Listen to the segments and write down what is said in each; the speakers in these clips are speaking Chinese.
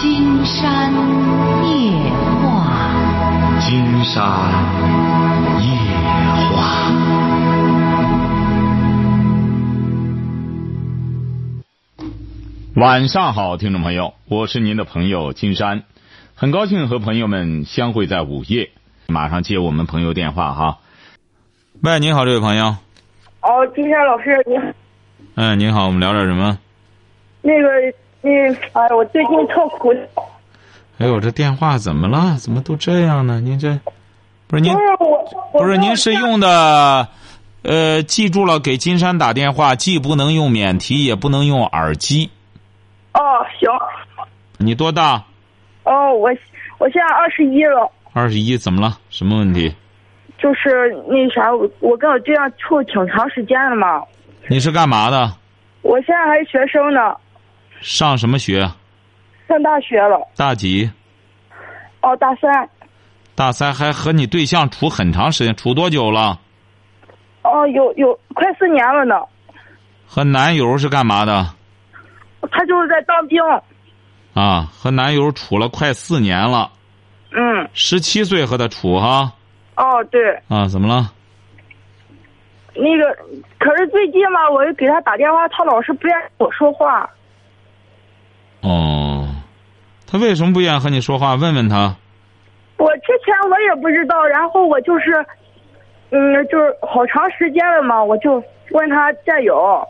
金山夜话，金山夜话。晚上好，听众朋友，我是您的朋友金山，很高兴和朋友们相会在午夜。马上接我们朋友电话哈。喂，您好，这位朋友。哦，金山老师，您好。嗯，您好，我们聊点什么？那个，那，哎，我最近特苦。哎呦，这电话怎么了？怎么都这样呢？您这不是您不是我，不是您是用的，呃，记住了，给金山打电话，既不能用免提，也不能用耳机。哦，行。你多大？哦，我我现在二十一了。二十一，怎么了？什么问题？就是那啥，我我跟我对象处挺长时间了嘛。你是干嘛的？我现在还是学生呢，上什么学？上大学了。大几？哦，大三。大三还和你对象处很长时间，处多久了？哦，有有快四年了呢。和男友是干嘛的？他就是在当兵。啊，和男友处了快四年了。嗯。十七岁和他处哈。哦，对。啊，怎么了？那个，可是最近嘛，我又给他打电话，他老是不愿意跟我说话。哦，他为什么不愿意和你说话？问问他。我之前我也不知道，然后我就是，嗯，就是好长时间了嘛，我就问他战友。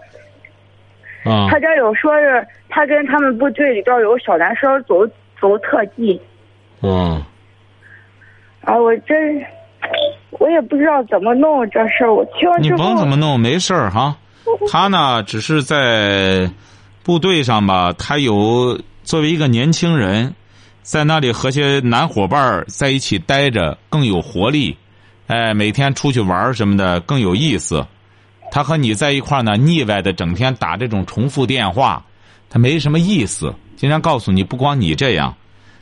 啊。他战友说是他跟他们部队里边有个小男生走走特技。嗯。啊，我真，我也不知道怎么弄这事儿。我听了你甭怎么弄，没事儿哈。他呢，只是在部队上吧，他有作为一个年轻人，在那里和些男伙伴在一起待着更有活力，哎，每天出去玩什么的更有意思。他和你在一块呢，腻歪的，整天打这种重复电话，他没什么意思。经常告诉你，不光你这样。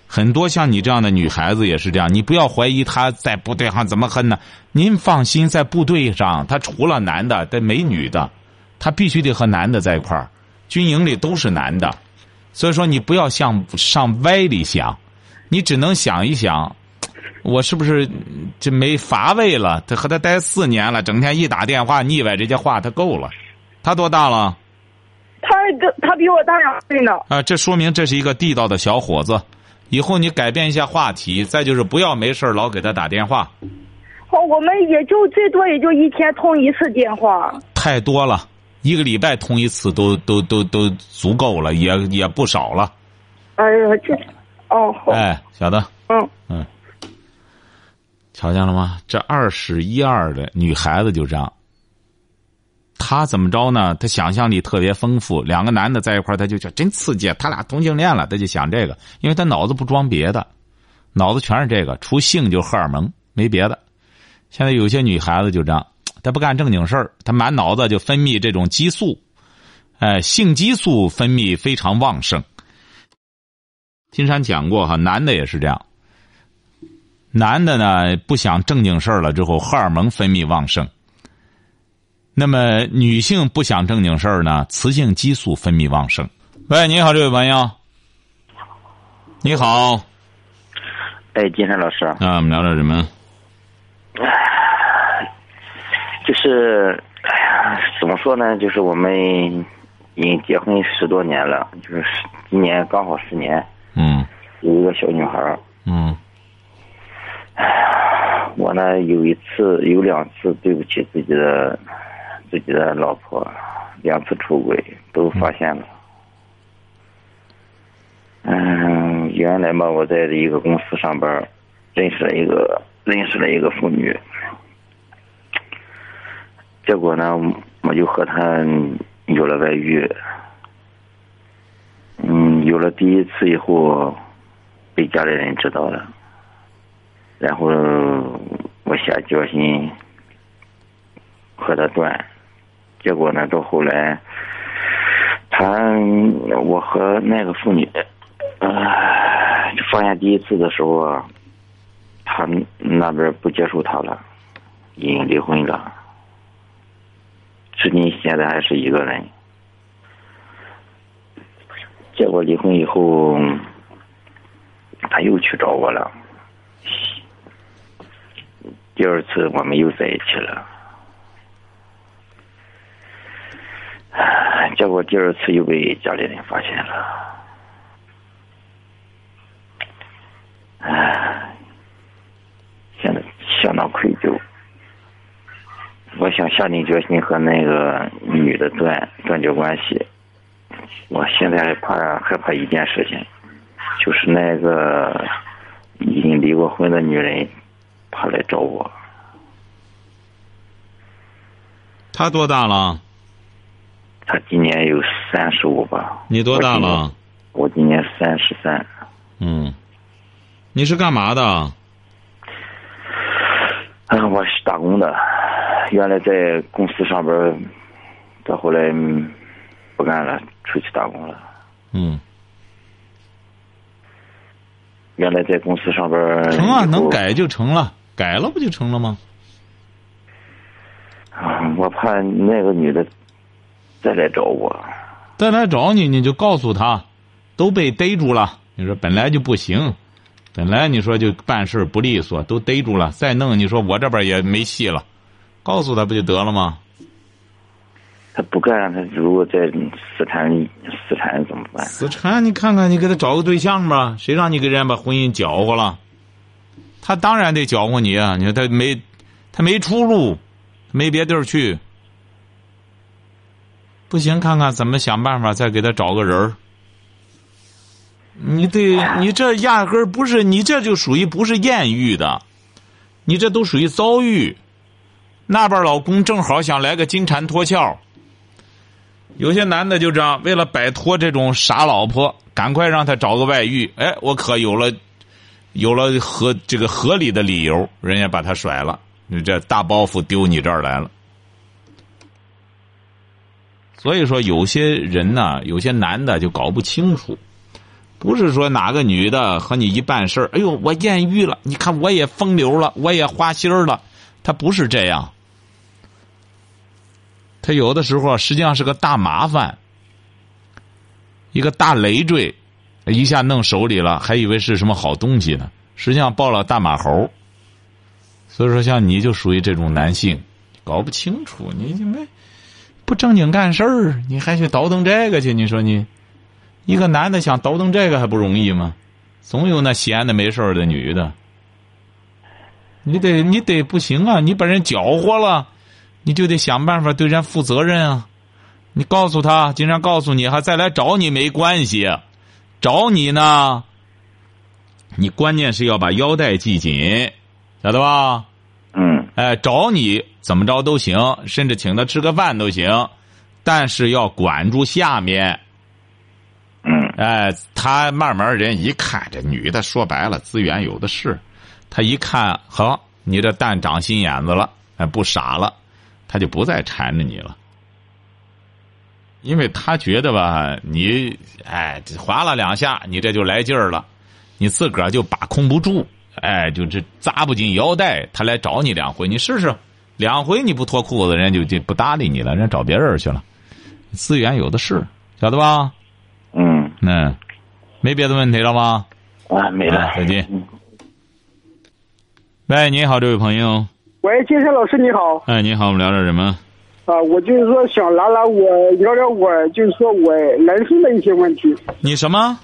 很多像你这样的女孩子也是这样，你不要怀疑他在部队上怎么恨呢？您放心，在部队上，他除了男的，得没女的，他必须得和男的在一块儿。军营里都是男的，所以说你不要向上歪里想，你只能想一想，我是不是这没乏味了？他和他待四年了，整天一打电话腻歪这些话，他够了。他多大了？他跟他比我大两岁呢。啊，这说明这是一个地道的小伙子。以后你改变一下话题，再就是不要没事老给他打电话。哦，我们也就最多也就一天通一次电话。太多了，一个礼拜通一次都都都都足够了，也也不少了。哎呀，这，哦。哎，小子。嗯。嗯。瞧见了吗？这二十一二的女孩子就这样。他怎么着呢？他想象力特别丰富，两个男的在一块他就觉真刺激。他俩同性恋了，他就想这个，因为他脑子不装别的，脑子全是这个，除性就荷尔蒙，没别的。现在有些女孩子就这样，她不干正经事儿，他满脑子就分泌这种激素，哎，性激素分泌非常旺盛。金山讲过哈，男的也是这样，男的呢不想正经事儿了之后，荷尔蒙分泌旺盛。那么女性不想正经事儿呢，雌性激素分泌旺盛。喂，你好，这位朋友。你好。哎，金山老师。啊，我们聊点什么？就是，哎呀，怎么说呢？就是我们已经结婚十多年了，就是今年刚好十年。嗯。有一个小女孩。嗯。哎呀，我呢有一次有两次对不起自己的。自己的老婆两次出轨都发现了。嗯，原来嘛，我在一个公司上班，认识了一个认识了一个妇女，结果呢，我就和他有了外遇。嗯，有了第一次以后，被家里人知道了，然后我下决心和他断。结果呢，到后来，他我和那个妇女，呃，发现第一次的时候啊，他那边不接受他了，已经离婚了，至今现在还是一个人。结果离婚以后，他又去找我了。第二次我们又在一起了，唉结果第二次又被家里人发现了，唉，现在相当愧疚。我想下定决心和那个女的断断绝关系。我现在还怕害怕一件事情，就是那个已经离过婚的女人，她来找我。他多大了？她今年有三十五吧？你多大了？我今年三十三。嗯，你是干嘛的？啊，我是打工的，原来在公司上班，到后来嗯不干了，出去打工了。嗯，原来在公司上班。成啊，能改就成了，改了不就成了吗？啊，我怕那个女的再来找我。再来找你，你就告诉他，都被逮住了。你说本来就不行，本来你说就办事不利索，都逮住了，再弄你说我这边也没戏了，告诉他不就得了吗？他不干，他如果在死缠死缠怎么办？死缠，你看看，你给他找个对象吧，谁让你给人家把婚姻搅和了？他当然得搅和你啊！你说他没，他没出路，没别地儿去。不行，看看怎么想办法，再给他找个人儿。你得，你这压根儿不是，你这就属于不是艳遇的，你这都属于遭遇。那边老公正好想来个金蝉脱壳，有些男的就这样，为了摆脱这种傻老婆，赶快让他找个外遇。哎，我可有了，有了合这个合理的理由，人家把他甩了，你这大包袱丢你这儿来了。所以说，有些人呢，有些男的就搞不清楚，不是说哪个女的和你一办事儿，哎呦，我艳遇了，你看我也风流了，我也花心了，他不是这样。他有的时候实际上是个大麻烦，一个大累赘，一下弄手里了，还以为是什么好东西呢，实际上抱了大马猴。所以说，像你就属于这种男性，搞不清楚，你就没不正经干事儿，你还去倒腾这个去？你说你一个男的想倒腾这个还不容易吗？总有那闲的没事儿的女的，你得你得不行啊！你把人搅和了。你就得想办法对人负责任啊！你告诉他，经常告诉你，还再来找你没关系，找你呢。你关键是要把腰带系紧，晓得吧？嗯哎，找你怎么着都行，甚至请他吃个饭都行，但是要管住下面。嗯哎，他慢慢人一看，这女的说白了资源有的是，他一看，好，你这蛋长心眼子了，哎，不傻了。他就不再缠着你了，因为他觉得吧，你哎划了两下，你这就来劲儿了，你自个儿就把控不住，哎，就这扎不紧腰带，他来找你两回，你试试，两回你不脱裤子，人就就不搭理你了，人找别人去了，资源有的是，晓得吧？嗯嗯，没别的问题了吗？啊，没了，再见。喂，你好，这位朋友。喂，金山老师你好。哎，你好，我们聊点什么？啊，我就是说想聊聊我聊聊我就是说我人生的一些问题。你什么？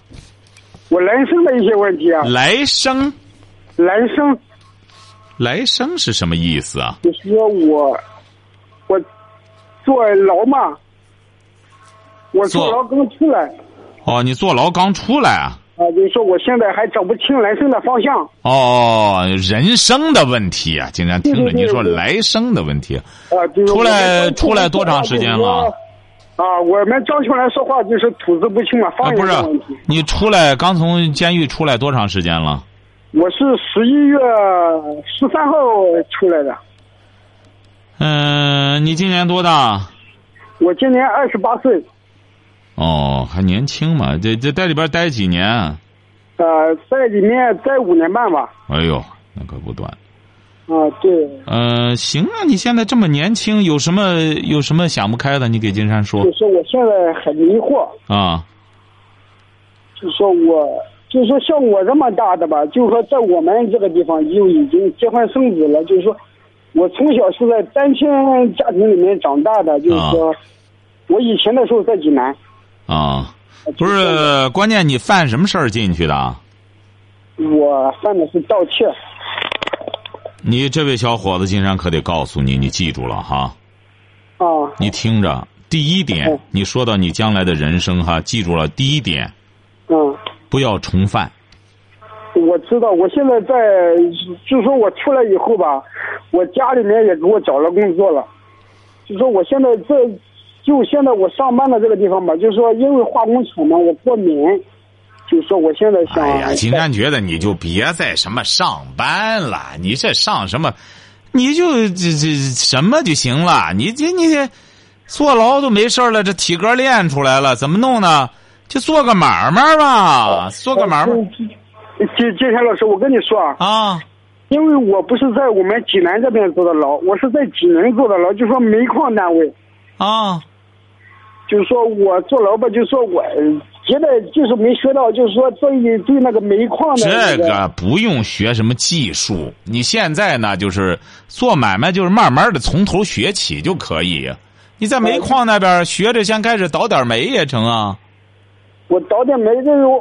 我人生的一些问题啊。来生？来生？来生是什么意思啊？就是说我我坐牢嘛，我坐牢刚出来。哦，你坐牢刚出来啊？啊，就是说我现在还找不清来生的方向。哦，人生的问题啊！竟然听着你说来生的问题。啊，就是出来出来多长时间了？啊，我们张秋来说话就是吐字不清嘛，方言的问题。你出来刚从监狱出来多长时间了？我是十一月十三号出来的。嗯，你今年多大？我今年二十八岁。哦，还年轻嘛？这这在里边待几年？呃，在里面待五年半吧。哎呦，那可不短。啊，对。呃，行啊，你现在这么年轻，有什么有什么想不开的？你给金山说。就是我现在很迷惑。啊。就说我就是说像我这么大的吧，就是说在我们这个地方就已经结婚生子了。就是说，我从小是在单亲家庭里面长大的，就是说，我以前的时候在济南。啊，不是，关键你犯什么事儿进去的？我犯的是盗窃。你这位小伙子，金山可得告诉你，你记住了哈。啊。你听着，第一点，你说到你将来的人生哈，记住了，第一点。嗯。不要重犯。我知道，我现在在，就说我出来以后吧，我家里面也给我找了工作了，就说我现在这，就现在我上班的这个地方吧，就是说因为化工厂嘛，我过敏，就说我现在想。哎呀，金山觉得你就别再什么上班了，你这上什么，你就这这什么就行了，你这你这坐牢都没事了，这体格练出来了，怎么弄呢？就做个买卖吧，做个买卖。金金山老师，我跟你说啊，啊，因为我不是在我们济南这边坐的牢，我是在济南坐的牢，就说煤矿单位。啊，就是说我做老板，就是说我觉得就是没学到，就是说对对那个煤矿的、这个不用学什么技术，你现在呢就是做买卖，就是慢慢的从头学起就可以。你在煤矿那边学着，先开始倒点煤也成啊。我倒点煤，就是我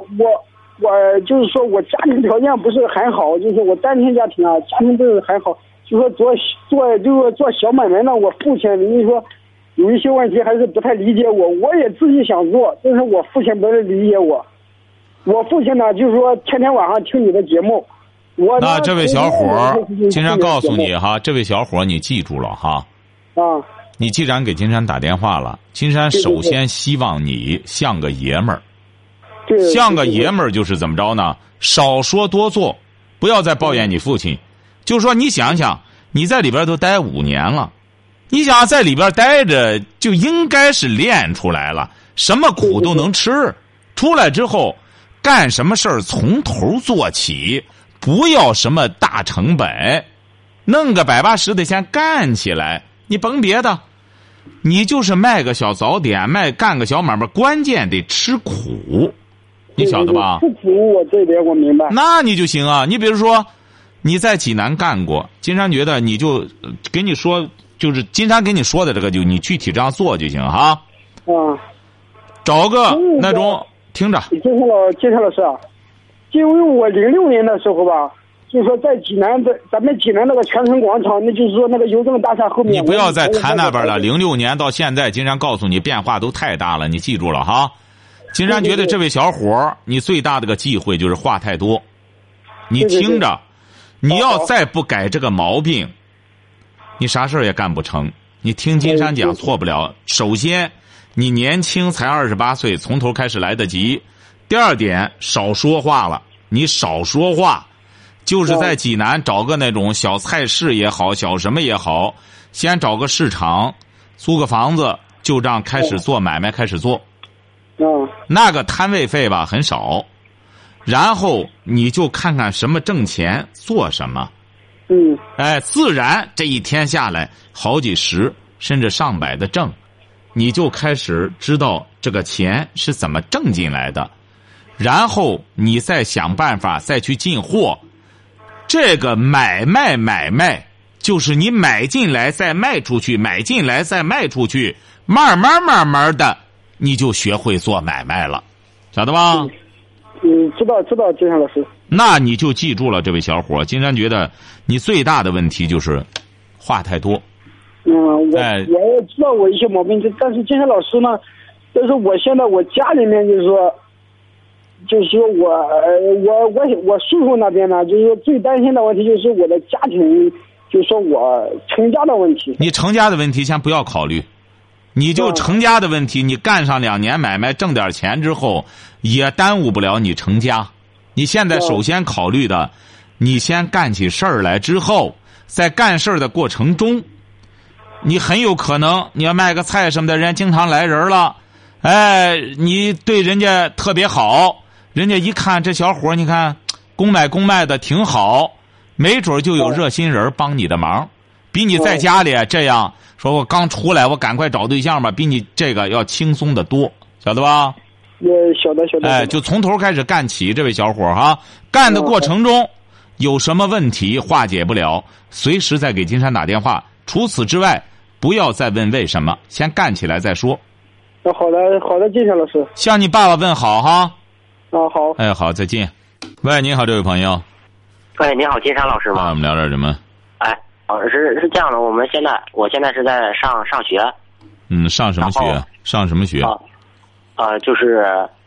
我就是说我家庭条件不是很好，就是我单亲家庭啊，家庭不是很好，就说做做就是做小买卖呢，我父亲你说有一些问题还是不太理解我，我也自己想做，但是我父亲不是理解我。我父亲呢，就是说天天晚上听你的节目。我那这位小伙儿，金山告诉你哈，这位小伙儿你记住了哈。啊。你既然给金山打电话了，金山首先希望你像个爷们儿。像个爷们儿就是怎么着呢？少说多做，不要再抱怨你父亲。就说你想想，你在里边都待五年了，你想在里边待着就应该是练出来了，什么苦都能吃。出来之后，干什么事儿从头做起，不要什么大成本，弄个百八十的先干起来。你甭别的，你就是卖个小早点，卖干个小买卖，关键得吃苦。你晓得吧？吃苦，我这点我明白。那你就行啊！你比如说，你在济南干过，金山觉得你就给你说，就是金山给你说的这个，就你具体这样做就行哈。啊。找个那种听着。金山老金山老师啊，因为我零六年的时候吧，就是说在济南的咱们济南那个泉城广场，那就是说那个邮政大厦后面。你不要再谈那边了。零六年到现在，金山告诉你变化都太大了，你记住了哈。金山觉得这位小伙儿，你最大的个忌讳就是话太多。你听着，你要再不改这个毛病，你啥事儿也干不成。你听金山讲，错不了。首先，你年轻才二十八岁，从头开始来得及。第二点，少说话了，你少说话，就是在济南找个那种小菜市也好，小什么也好，先找个市场，租个房子，就这样开始做买卖，开始做。嗯，那个摊位费吧很少，然后你就看看什么挣钱做什么，嗯，哎，自然这一天下来好几十甚至上百的挣，你就开始知道这个钱是怎么挣进来的，然后你再想办法再去进货，这个买卖买卖就是你买进来再卖出去，买进来再卖出去，慢慢慢慢的。你就学会做买卖了，晓得吧？嗯，知道知道，金山老师。那你就记住了，这位小伙金山觉得你最大的问题就是话太多。嗯，我我也知道我一些毛病，但是金山老师呢，就是我现在我家里面就是说，就是说我我我我叔叔那边呢，就是说最担心的问题就是我的家庭，就是说我成家的问题。你成家的问题先不要考虑。你就成家的问题，你干上两年买卖挣点钱之后，也耽误不了你成家。你现在首先考虑的，你先干起事儿来之后，在干事儿的过程中，你很有可能你要卖个菜什么的，人家经常来人了，哎，你对人家特别好，人家一看这小伙你看公买公卖的挺好，没准就有热心人帮你的忙，比你在家里这样。说我刚出来，我赶快找对象吧，比你这个要轻松的多，晓得吧？也，晓得晓得。哎，就从头开始干起，这位小伙儿哈，干的过程中有什么问题化解不了，随时再给金山打电话。除此之外，不要再问为什么，先干起来再说。那，好的好的，金山老师。向你爸爸问好哈。啊，好。哎，好，再见。喂，你好，这位朋友。喂，你好，金山老师啊，吗？我们聊点什么？哎，老师是这样的，我们现在我现在是在上上学嗯，上什么学？上什么学？啊，呃，就是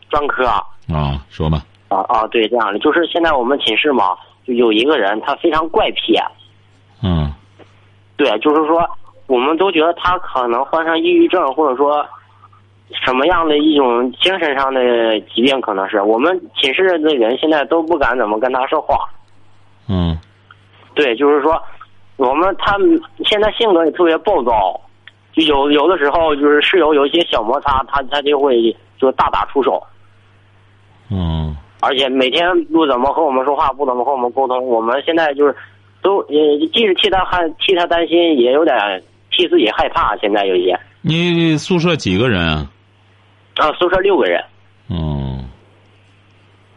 专科啊啊，说吧。啊啊，对，这样的，就是现在我们寝室嘛，就有一个人他非常怪癖，嗯对，就是说我们都觉得他可能患上抑郁症，或者说什么样的一种精神上的疾病，可能是我们寝室的人现在都不敢怎么跟他说话。嗯对，就是说，我们他现在性格也特别暴躁，就有有的时候就是室友有一些小摩擦，他他就会就大打出手，嗯。而且每天不怎么和我们说话，不怎么和我们沟通。我们现在就是都也，既是替他害替他担心，也有点替自己害怕。现在有一些你宿舍几个人啊？啊，宿舍六个人，嗯，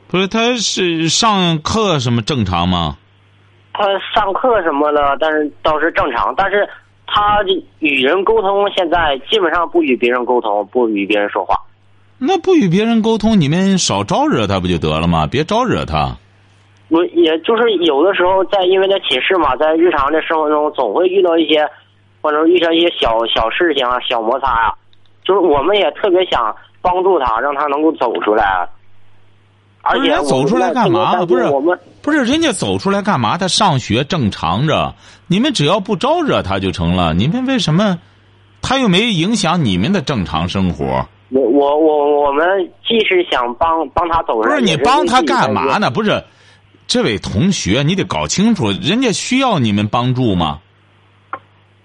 不是，他是上课什么正常吗？他上课什么的，但是倒是正常，但是他与人沟通现在基本上不与别人沟通，不与别人说话。那不与别人沟通，你们少招惹他不就得了吗？别招惹他。我也就是有的时候在，因为在寝室嘛，在日常的生活中总会遇到一些，或者遇到一些小小事情啊、小摩擦啊，就是我们也特别想帮助他，让他能够走出来。而且走出来干嘛？不是我们不是人家走出来干嘛？他上学正常着，你们只要不招惹他就成了。你们为什么？他又没影响你们的正常生活。我我我我们既是想帮帮他走人，不是你帮他？干嘛呢？不是，这位同学，你得搞清楚，人家需要你们帮助吗？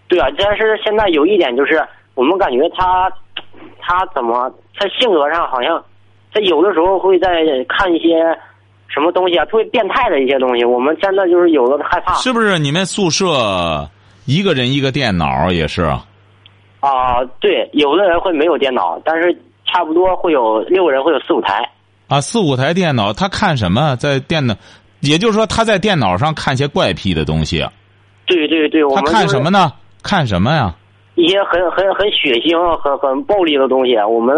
对啊，但是现在有一点就是，我们感觉他他怎么他性格上好像他有的时候会在看一些什么东西啊，特别变态的一些东西，我们真的就是有的害怕。是不是你们宿舍一个人一个电脑也是？啊、对，有的人会没有电脑，但是差不多会有六个人会有四五台。啊，四五台电脑，他看什么？在电脑，也就是说他在电脑上看些怪癖的东西。啊对对对，我他们就是看什么呢？看什么呀？一些很很很血腥、很很暴力的东西，我们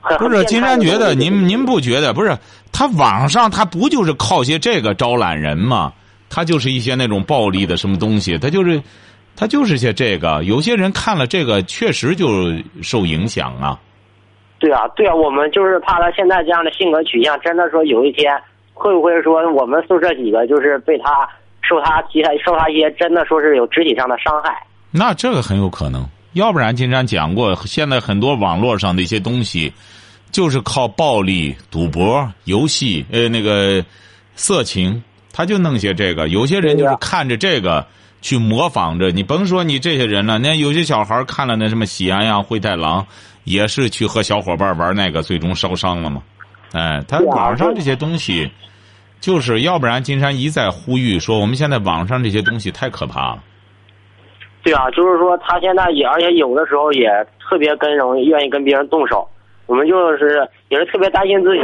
很不是，金山觉得您您不觉得？不是，他网上他不就是靠些这个招揽人吗？他就是一些那种暴力的什么东西，他就是，他就是些这个。有些人看了这个，确实就受影响啊。对啊，对啊，我们就是怕他现在这样的性格取向，真的说有一天会不会说我们宿舍几个就是被他受他其他受他一些真的说是有肢体上的伤害。那这个很有可能，要不然金山讲过，现在很多网络上的一些东西，就是靠暴力、赌博、游戏，呃，那个色情，他就弄些这个。有些人就是看着这个去模仿着，你甭说你这些人了，那有些小孩看了那什么《喜羊羊灰太狼》，也是去和小伙伴玩那个，最终烧伤了嘛。哎，他网上这些东西，就是要不然金山一再呼吁说，我们现在网上这些东西太可怕了。对啊，就是说他现在也，而且有的时候也特别跟容易愿意跟别人动手。我们就是也是特别担心自己，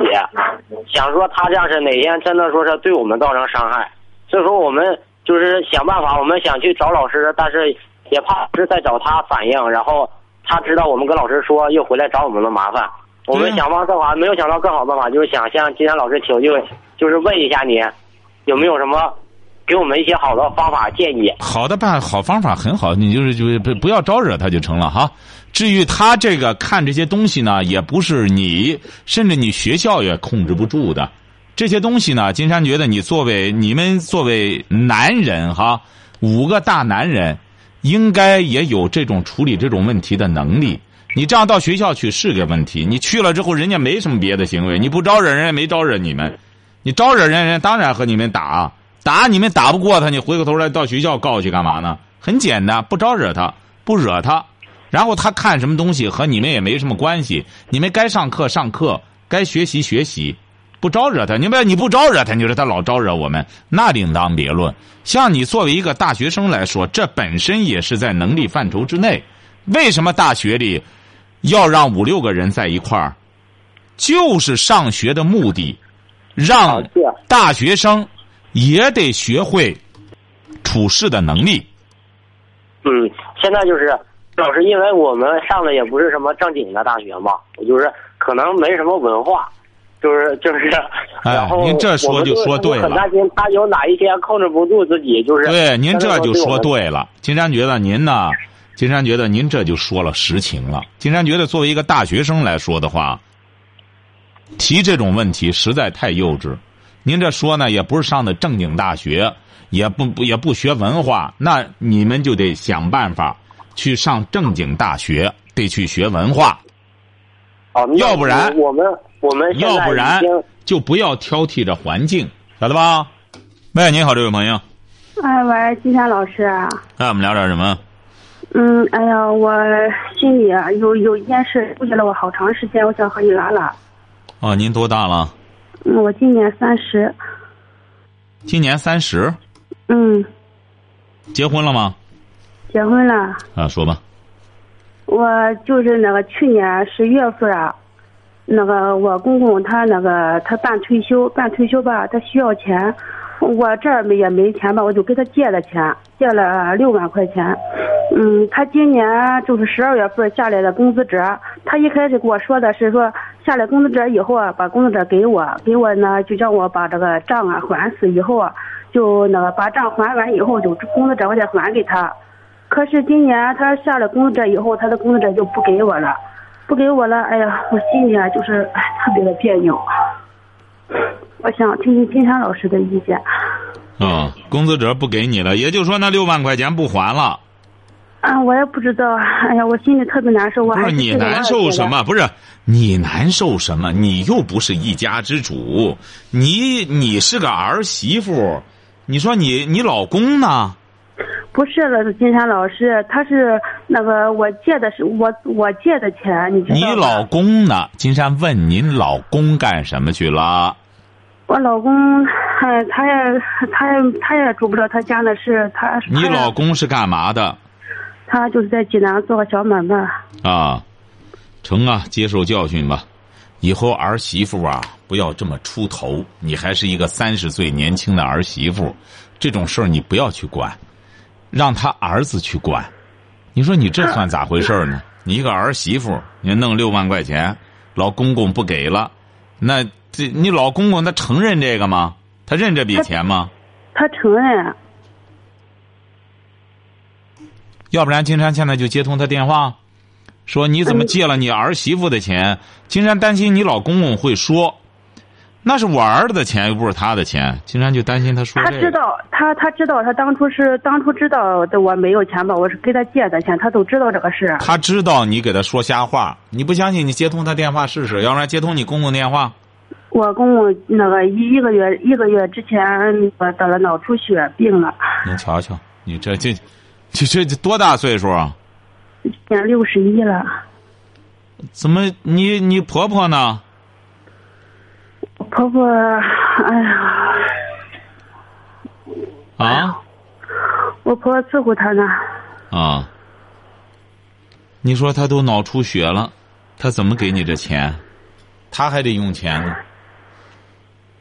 想说他这样是哪天真的说是对我们造成伤害，所以说我们就是想办法，我们想去找老师，但是也怕是再找他反映，然后他知道我们跟老师说又回来找我们的麻烦。我们想方设法，没有想到更好办法，就是想向金山老师求救，就是问一下你有没有什么给我们一些好的方法建议。好的办好方法很好，你就是就是不不要招惹他就成了哈。至于他这个看这些东西呢，也不是你，甚至你学校也控制不住的。这些东西呢，金山觉得你作为你们作为男人哈，五个大男人，应该也有这种处理这种问题的能力。你这样到学校去是个问题，你去了之后，人家没什么别的行为，你不招惹人家没招惹你们，你招惹人家人当然和你们打，打你们打不过他，你回过头来到学校告去干嘛呢？很简单，不招惹他，不惹他，然后他看什么东西和你们也没什么关系，你们该上课上课，该学习学习，不招惹他。你们你不招惹他，你说他老招惹我们，那另当别论。像你作为一个大学生来说，这本身也是在能力范畴之内。为什么大学里要让五六个人在一块儿？就是上学的目的，让啊大学生也得学会处事的能力。嗯，现在就是老师，因为我们上的也不是什么正经的大学嘛，我就是可能没什么文化，就是就是，哎然后您这说就说对了很担心他有哪一天控制不住自己，就是对，您这就说对了。金山觉得您呢，金山觉得您这就说了实情了。金山觉得作为一个大学生来说的话，提这种问题实在太幼稚。您这说呢，也不是上的正经大学，也不不也不学文化，那你们就得想办法去上正经大学，得去学文化。哦，那要不然我们我们要不然就不要挑剔着环境，晓得吧？喂，你好，这位朋友，哎，喂，金山老师，哎，我们聊点什么？嗯，哎呀，我心里啊有有一件事纠结了我好长时间，我想和你聊聊。哦，您多大了？嗯，我今年三十，今年三十，嗯，结婚了吗？结婚了。啊，说吧。我就是那个去年十一月份啊，那个我公公他那个他办退休，办退休吧，他需要钱，我这儿也没钱吧，我就给他借了钱，借了六万块钱。嗯，他今年就是十二月份下来的工资折，他一开始跟我说的是说下来工资折以后啊，把工资折给我，给我呢就叫我把这个账啊还死以后啊，就那个把账还完以后就工资折我再还给他。可是今年他下了工资折以后，他的工资折就不给我了，不给我了，哎呀，我心里啊就是哎特别的别扭。我想听听金山老师的意见。嗯，工资折不给你了，也就是说那六万块钱不还了。啊，我也不知道，哎呀，我心里特别难受。我还不是你难受什？么？不是你难受什么？你又不是一家之主，你你是个儿媳妇，你说你你老公呢？不是了，金山老师，他是那个我借的是我我借的钱，你知道吧你老公呢？金山问您老公干什么去了？我老公，哎，他也他也他也住不着他家的事，他你老公是干嘛的？他就是在济南做个小买卖。啊，成啊，接受教训吧。以后儿媳妇啊，不要这么出头。你还是一个三十岁年轻的儿媳妇，这种事儿你不要去管，让他儿子去管。你说你这算咋回事呢？你一个儿媳妇，你弄六万块钱，老公公不给了，那这你老公公他承认这个吗？他认这笔钱吗？他承认，要不然金山现在就接通他电话，说你怎么借了你儿媳妇的钱？金山担心你老公公会说，那是我儿子的钱，又不是他的钱。金山就担心他说这个。他知道，他他知道，他当初是当初知道的我没有钱吧，我是给他借的钱，他都知道这个事。他知道你给他说瞎话，你不相信你接通他电话试试，要不然接通你公公电话。我公公那个一一个月一个月之前我得了脑出血病了，您瞧瞧，你这这这这这多大岁数啊？今年六十一了。怎么你你婆婆呢？我婆婆，哎呀，啊我婆婆伺候他呢。啊！你说他都脑出血了，他怎么给你这钱？他还得用钱呢。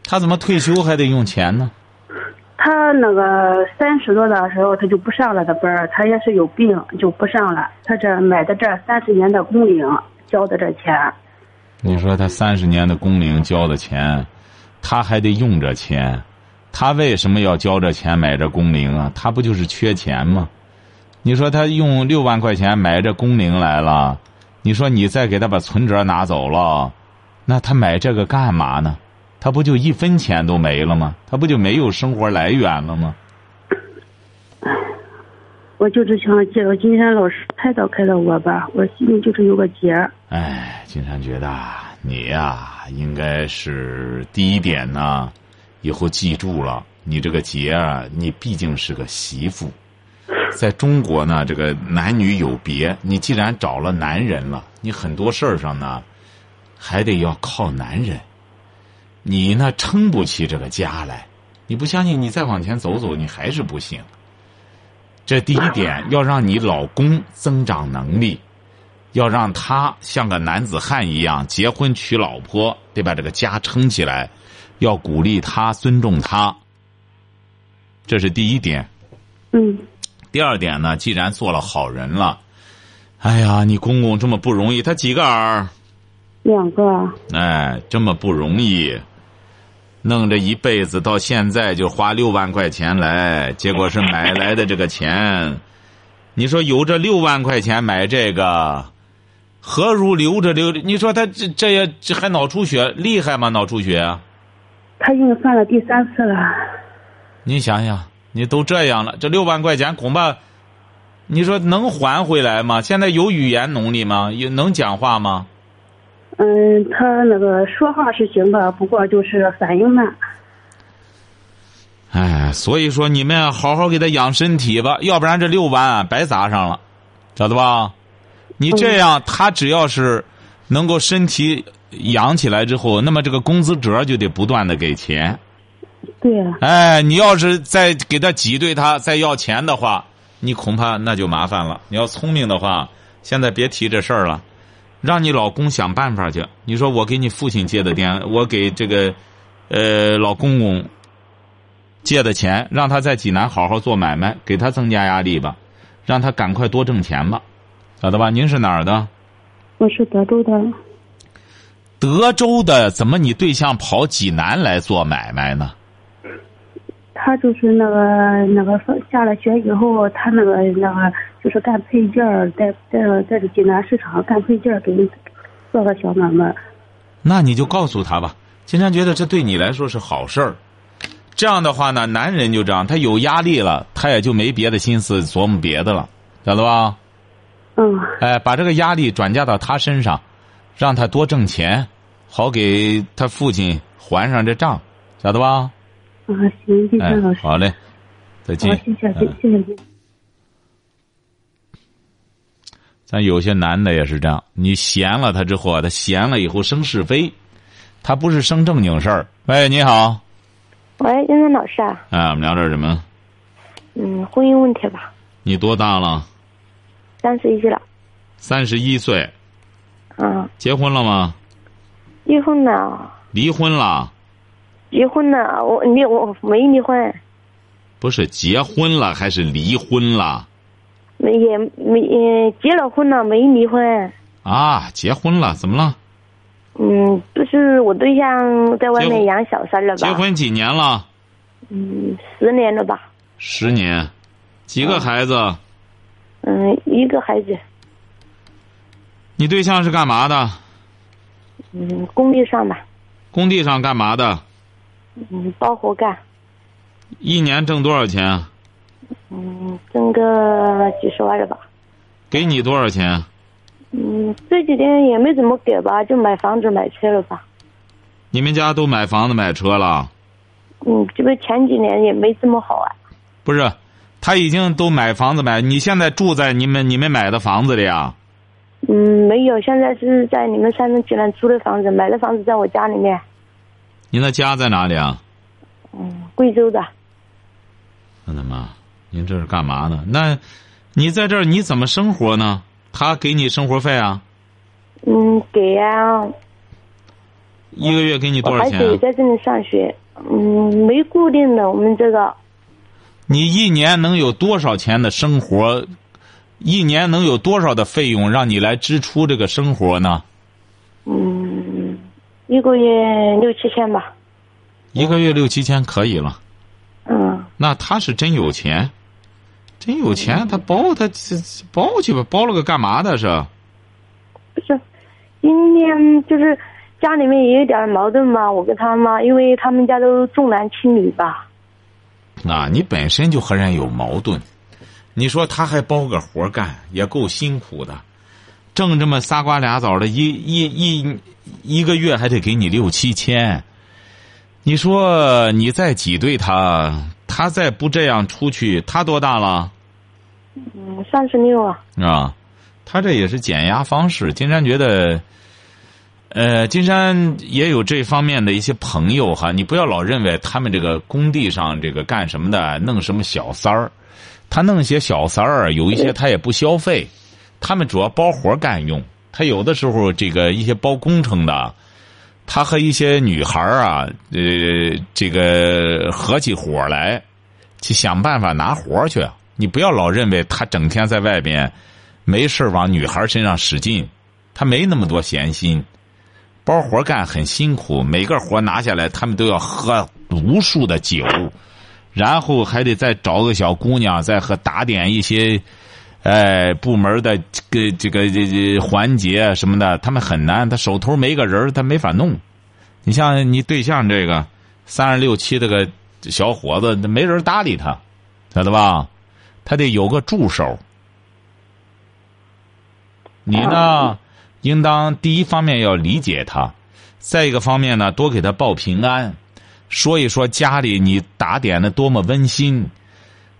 他怎么退休还得用钱呢？他那个三十多的时候，他就不上了的班儿，他也是有病，就不上了。他这买的这三十年的工龄，交的这钱，你说他三十年的工龄交的钱，他还得用着钱，他为什么要交这钱买这工龄啊？他不就是缺钱吗？你说他用六万块钱买这工龄来了，你说你再给他把存折拿走了，那他买这个干嘛呢？他不就一分钱都没了吗？他不就没有生活来源了吗？我就是想借着金山老师开导开导我吧，我心里就是有个结儿。哎，金山觉得啊你呀、应该是第一点呢，以后记住了，你这个结啊，你毕竟是个媳妇，在中国呢，这个男女有别，你既然找了男人了，你很多事儿上呢，还得要靠男人，你呢撑不起这个家来，你不相信，你再往前走走，你还是不行。这第一点，要让你老公增长能力。要让他像个男子汉一样结婚娶老婆，得把这个家撑起来，要鼓励他，尊重他。这是第一点。嗯第二点呢，既然做了好人了，哎呀，你公公这么不容易，他几个儿？两个哎，这么不容易，弄这一辈子到现在就花六万块钱来，结果是买来的这个钱，你说有这六万块钱买这个，何如留着留着？你说他这这也这还脑出血厉害吗？脑出血啊？他已经犯了第三次了。你想想，你都这样了，这六万块钱恐怕，你说能还回来吗？现在有语言能力吗？有能讲话吗？嗯，他那个说话是行的，不过就是反应慢。哎，所以说你们好好给他养身体吧，要不然这六万啊白砸上了，晓得吧？你这样，他只要是能够身体养起来之后，那么这个工资折就得不断的给钱。对啊，哎，你要是再给他挤兑他，再要钱的话，你恐怕那就麻烦了。你要聪明的话，现在别提这事儿了，让你老公想办法去。你说我给你父亲借的电，我给这个呃老公公借的钱，让他在济南好好做买卖，给他增加压力吧，让他赶快多挣钱吧，晓得吧？您是哪儿的？我是德州的。德州的，怎么你对象跑济南来做买卖呢？他就是那个那个下了学以后，他那个那个就是干配件儿，在在在这济南市场干配件儿，给人做个小买卖。那你就告诉他吧。金山觉得这对你来说是好事儿。这样的话呢，男人就这样，他有压力了，他也就没别的心思琢磨别的了，晓得吧？嗯哎，把这个压力转嫁到他身上，让他多挣钱，好给他父亲还上这账，晓得吧？啊，行，谢谢老，师，好嘞，再见。好，谢谢，谢谢您。咱有些男的也是这样，你闲了他之后啊，他闲了以后生是非，他不是生正经事儿。喂，你好，喂，英英老师啊，哎，我们聊点什么？嗯，婚姻问题吧，你多大了？三十一了，三十一岁，嗯，结婚了吗？离婚了，离婚了？离婚了，我离我没离婚，不是结婚了还是离婚了？没也没呃结了婚了，没离婚，啊，结婚了，怎么了？嗯，就是我对象在外面养小三了吧？结婚几年了？嗯，十年了吧？十年，几个孩子？嗯，一个孩子，你对象是干嘛的？嗯，工地上吧，工地上干嘛的？嗯，包活干，一年挣多少钱？啊嗯，挣个几十万了吧？给你多少钱？嗯，这几天也没怎么给吧，就买房子买车了吧？你们家都买房子买车了？嗯，这不前几年也没这么好啊。不是，他已经都买房子买，你现在住在你们你们买的房子里啊？嗯，没有，现在是在你们山东济南租的房子，买的房子在我家里面。您的家在哪里啊？嗯，贵州的。我的妈！您这是干嘛呢？那，你在这儿你怎么生活呢？他给你生活费啊？嗯，给呀、一个月给你多少钱、啊？子也在这里上学。嗯，没固定的，我们这个。你一年能有多少钱的生活？一年能有多少的费用让你来支出这个生活呢？嗯，一个月六七千吧。一个月六七千可以了。嗯，那他是真有钱，真有钱，他包他这包去吧，包了个干嘛的是？不是，今天就是家里面也有点矛盾嘛，我跟他妈，因为他们家都重男轻女吧。啊，你本身就和人有矛盾，你说他还包个活干，也够辛苦的，挣这么仨瓜俩枣的，一一一一个月还得给你六七千，你说你再挤兑他，他再不这样出去，他多大了？嗯，三十六啊。啊，他这也是减压方式。金山觉得，呃，金山也有这方面的一些朋友哈，你不要老认为他们这个工地上这个干什么的，弄什么小三儿，他弄些小三儿，有一些他也不消费，他们主要包活干用。他有的时候这个一些包工程的，他和一些女孩啊，呃，这个合起伙来，去想办法拿活去。你不要老认为他整天在外边没事往女孩身上使劲，他没那么多闲心。包活干很辛苦，每个活拿下来，他们都要喝无数的酒，然后还得再找个小姑娘，再和打点一些，哎，部门的这个这个这环节什么的，他们很难，他手头没个人，他没法弄。你像你对象这个三十六七的个小伙子，没人搭理他，晓得吧？他得有个助手。你呢？应当第一方面要理解他，再一个方面呢，多给他报平安，说一说家里你打点的多么温馨，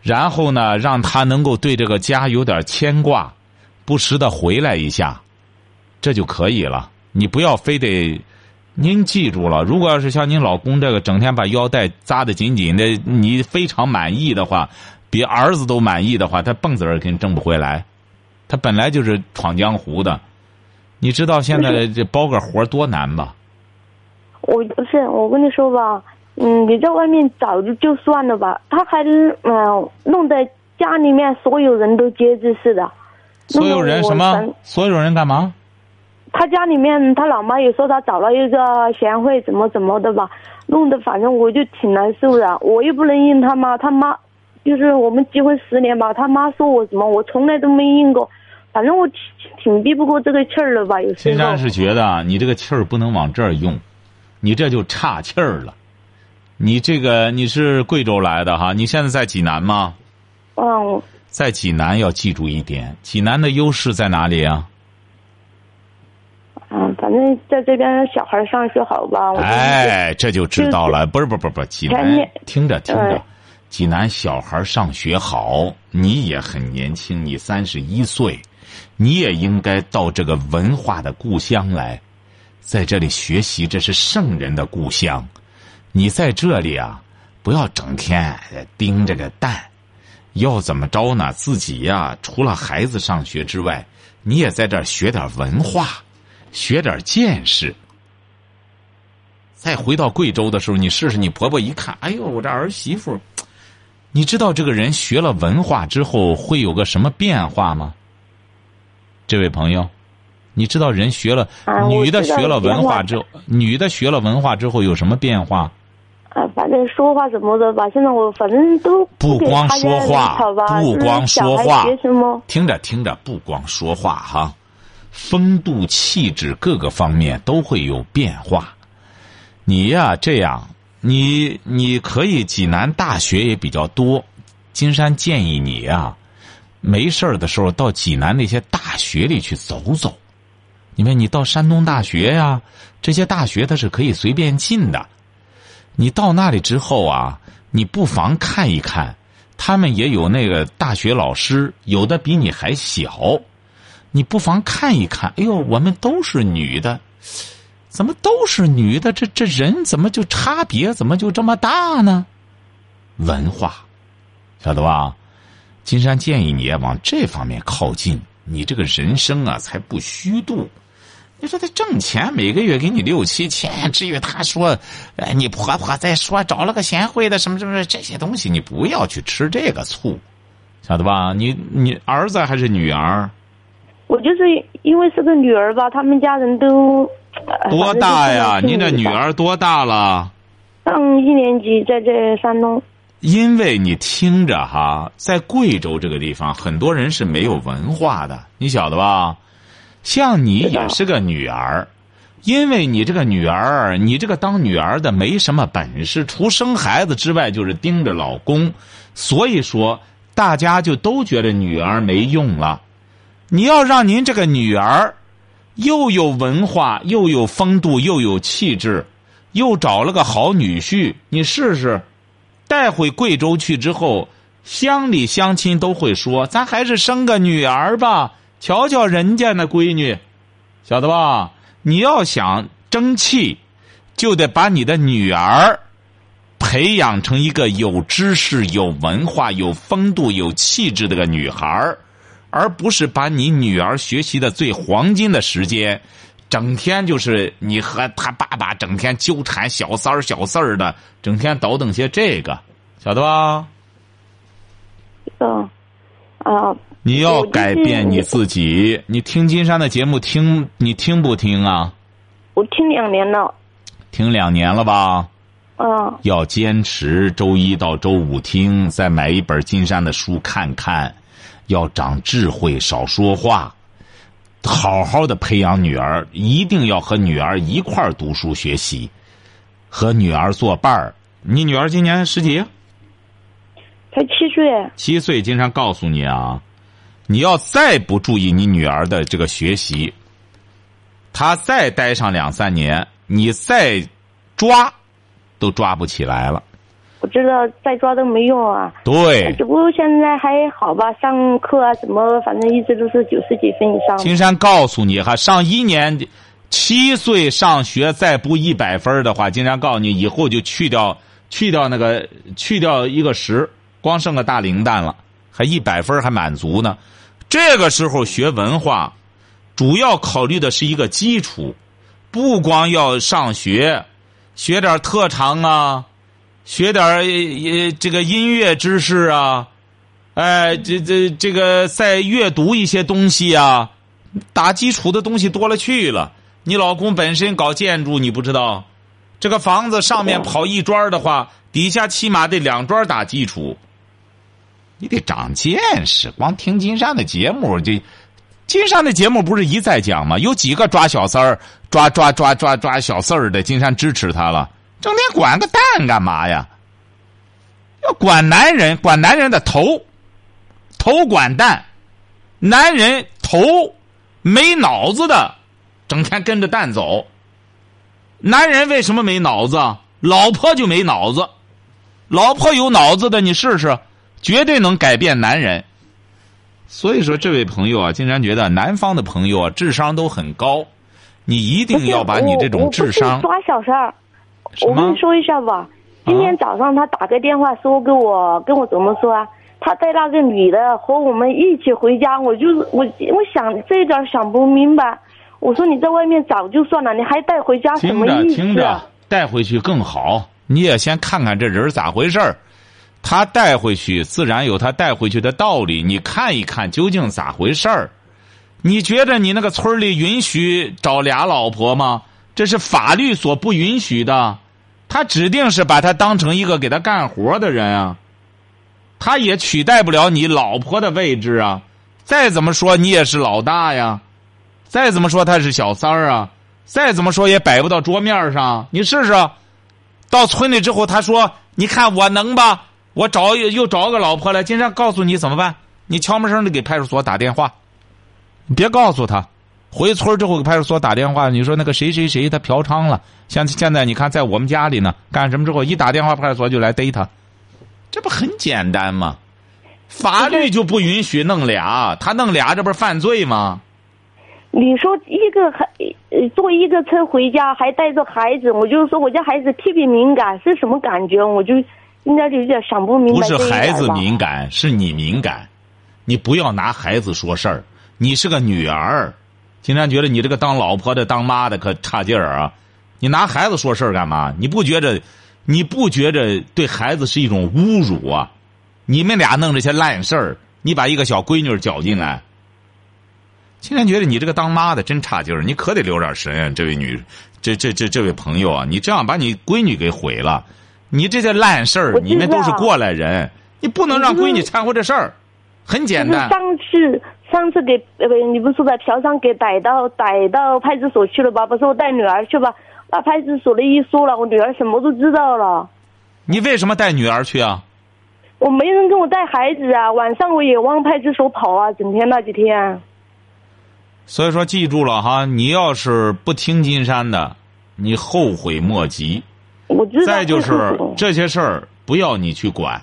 然后呢，让他能够对这个家有点牵挂，不时的回来一下，这就可以了。你不要非得，您记住了，如果要是像您老公这个整天把腰带扎得紧紧的，你非常满意的话，比儿子都满意的话，他蹦子儿肯定挣不回来，他本来就是闯江湖的。你知道现在这包个活多难吧？我不是，我跟你说吧，嗯，你在外面找就就算了吧，他还嗯弄得家里面所有人都接济似的。所有人什么？所有人干嘛？他家里面他老妈也说他找了一个贤惠，怎么怎么的吧，弄得反正我就挺难受的。我又不能应他妈，他妈就是我们结婚十年吧，他妈说我什么，我从来都没应过。反正我挺挺逼不过这个气儿了吧？有时候。金山是觉得你这个气儿不能往这儿用，你这就岔气儿了。你这个你是贵州来的哈？你现在在济南吗？嗯。在济南要记住一点，济南的优势在哪里啊？嗯，反正在这边小孩上学好吧？哎，这就知道了。不是，不不不，济南听着听着，济南小孩上学好，你也很年轻，你三十一岁。你也应该到这个文化的故乡来，在这里学习。这是圣人的故乡，你在这里啊，不要整天盯着个蛋。要怎么着呢？自己呀，除了孩子上学之外，你也在这儿学点文化，学点见识。再回到贵州的时候，你试试，你婆婆一看，哎呦，我这儿媳妇，你知道这个人学了文化之后会有个什么变化吗？这位朋友，你知道人学了女的学了文化之后，女的学了文化之后有什么变化？啊，反正说话什么的吧，现在我反正都不光说话，不光说话？听着听着，不光说话哈，风度气质各个方面都会有变化。你呀，这样，你你可以济南大学也比较多，金山建议你呀。没事儿的时候，到济南那些大学里去走走。你看，你到山东大学呀，这些大学它是可以随便进的。你到那里之后啊，你不妨看一看，他们也有那个大学老师，有的比你还小。你不妨看一看。哎呦，我们都是女的，怎么都是女的？这这人怎么就差别怎么就这么大呢？文化，晓得吧？金山建议你往这方面靠近，你这个人生啊才不虚度。你说他挣钱，每个月给你六七千，至于他说，哎，你婆婆再说找了个贤惠的什么什么这些东西，你不要去吃这个醋，晓得吧？你你儿子还是女儿？我就是因为是个女儿吧，他们家人都多大呀？您的女儿多大了？上一年级，在这山东。因为你听着哈，在贵州这个地方，很多人是没有文化的，你晓得吧？像你也是个女儿，因为你这个女儿，你这个当女儿的没什么本事，除生孩子之外就是盯着老公，所以说大家就都觉得女儿没用了。你要让您这个女儿又有文化，又有风度，又有气质，又找了个好女婿，你试试。带回贵州去之后，乡里乡亲都会说：“咱还是生个女儿吧，瞧瞧人家那闺女，晓得吧？你要想争气，就得把你的女儿培养成一个有知识、有文化、有风度、有气质的个女孩而不是把你女儿学习的最黄金的时间，整天就是你和他爸爸整天纠缠小三儿小四儿的，整天倒腾些这个，晓得吧？嗯，啊，你要改变你自己。你听金山的节目听你听不听啊？我听两年了，听两年了吧？嗯，要坚持周一到周五听，再买一本金山的书看看，要长智慧，少说话，好好的培养女儿，一定要和女儿一块儿读书学习，和女儿作伴儿。你女儿今年十几？才七岁，七岁。经常告诉你啊，你要再不注意你女儿的这个学习，她再待上两三年，你再抓，都抓不起来了。我知道再抓都没用啊。对，只不过现在还好吧，上课啊什么，反正一直都是九十几分以上。金山告诉你哈，上一年七岁上学再不一百分的话，金山告诉你以后就去掉去掉那个去掉一个十，光剩个大零蛋了，还一百分还满足呢。这个时候学文化，主要考虑的是一个基础，不光要上学，学点特长啊，学点呃这个音乐知识啊。哎，这这这个再阅读一些东西啊，打基础的东西多了去了。你老公本身搞建筑，你不知道，这个房子上面跑一砖的话，底下起码得两砖打基础。你得长见识，光听金山的节目，这金山的节目不是一再讲吗？有几个抓小三儿、抓抓抓抓抓小四儿的，金山支持他了。整天管个蛋干嘛呀？要管男人，管男人的头。头管蛋，男人头没脑子的，整天跟着蛋走。男人为什么没脑子？老婆就没脑子，老婆有脑子的，你试试，绝对能改变男人。所以说，这位朋友啊，竟然觉得南方的朋友啊，智商都很高，你一定要把你这种智商抓小三儿。我跟你说一下吧，今天早上他打个电话说给我跟我怎么说啊？他带那个女的和我们一起回家，我就是我我想这一点想不明白。我说你在外面找就算了，你还带回家什么听着意思？听着，带回去更好。你也先看看这人咋回事儿。他带回去，自然有他带回去的道理。你看一看究竟咋回事儿？你觉得你那个村里允许找俩老婆吗？这是法律所不允许的。他指定是把他当成一个给他干活的人啊。他也取代不了你老婆的位置啊。再怎么说，你也是老大呀。再怎么说，他是小三儿啊。再怎么说，也摆不到桌面上。你试试。到村里之后，他说：“你看我能吧？我找又找个老婆来。”金山告诉你怎么办？你悄没声的给派出所打电话，别告诉他。回村之后给派出所打电话，你说那个谁谁谁他嫖娼了。像现在你看在我们家里呢，干什么之后一打电话派出所就来逮他，这不很简单吗？法律就不允许弄俩，他弄俩，这不是犯罪吗？你说一个孩呃坐一个车回家还带着孩子，我就说我家孩子特别敏感，是什么感觉？我就应该就有点想不明白不是孩子敏感，是你敏感。你不要拿孩子说事儿。你是个女儿，经常觉得你这个当老婆的、当妈的可差劲儿啊！你拿孩子说事儿干嘛？你不觉着，你不觉着对孩子是一种侮辱啊？你们俩弄这些烂事儿，你把一个小闺女搅进来，经常觉得你这个当妈的真差劲儿，你可得留点神啊！这位女，这这这这位朋友啊，你这样把你闺女给毁了，你这些烂事你们都是过来人，你不能让闺女掺和这事儿，很简单。就是上次给呃不，你不是说把嫖娼给逮到逮到派出所去了吧？不是我带女儿去吧？那派出所的一说了，我女儿什么都知道了。你为什么带女儿去啊？我没人跟我带孩子啊，晚上我也往派出所跑啊，整天那几天。所以说，记住了哈，你要是不听金山的，你后悔莫及。我知道。再就是这些事儿不要你去管，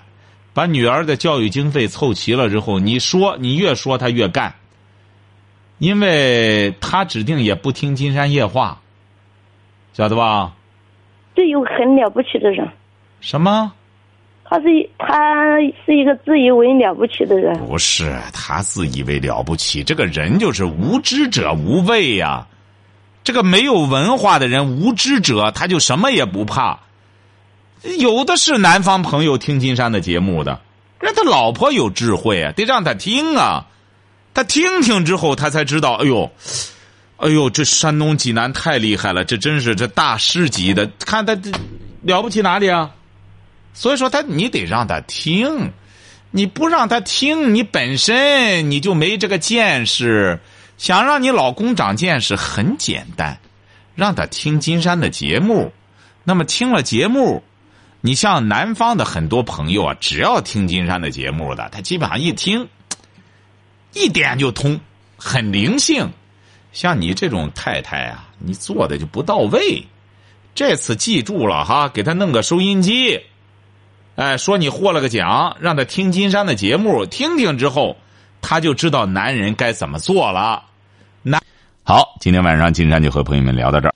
把女儿的教育经费凑齐了之后，你说你越说她越干，因为她指定也不听金山夜话，晓得吧？这有很了不起的人，什么？他是一他是一个自以为了不起的人。不是他自以为了不起，这个人就是无知者无畏呀、这个没有文化的人，无知者他就什么也不怕。有的是南方朋友听金山的节目的，人他老婆有智慧啊，得让他听啊。他听听之后，他才知道，哎呦，哎呦，这山东济南太厉害了，这真是这大师级的，看他这了不起哪里啊？所以说他你得让他听，你不让他听，你本身你就没这个见识。想让你老公长见识很简单，让他听金山的节目。那么听了节目，你像南方的很多朋友啊，只要听金山的节目的，他基本上一听，一点就通，很灵性。像你这种太太啊，你做的就不到位。这次记住了哈，给他弄个收音机，哎，说你获了个奖，让他听金山的节目，听听之后，他就知道男人该怎么做了。那好，今天晚上金山就和朋友们聊到这儿。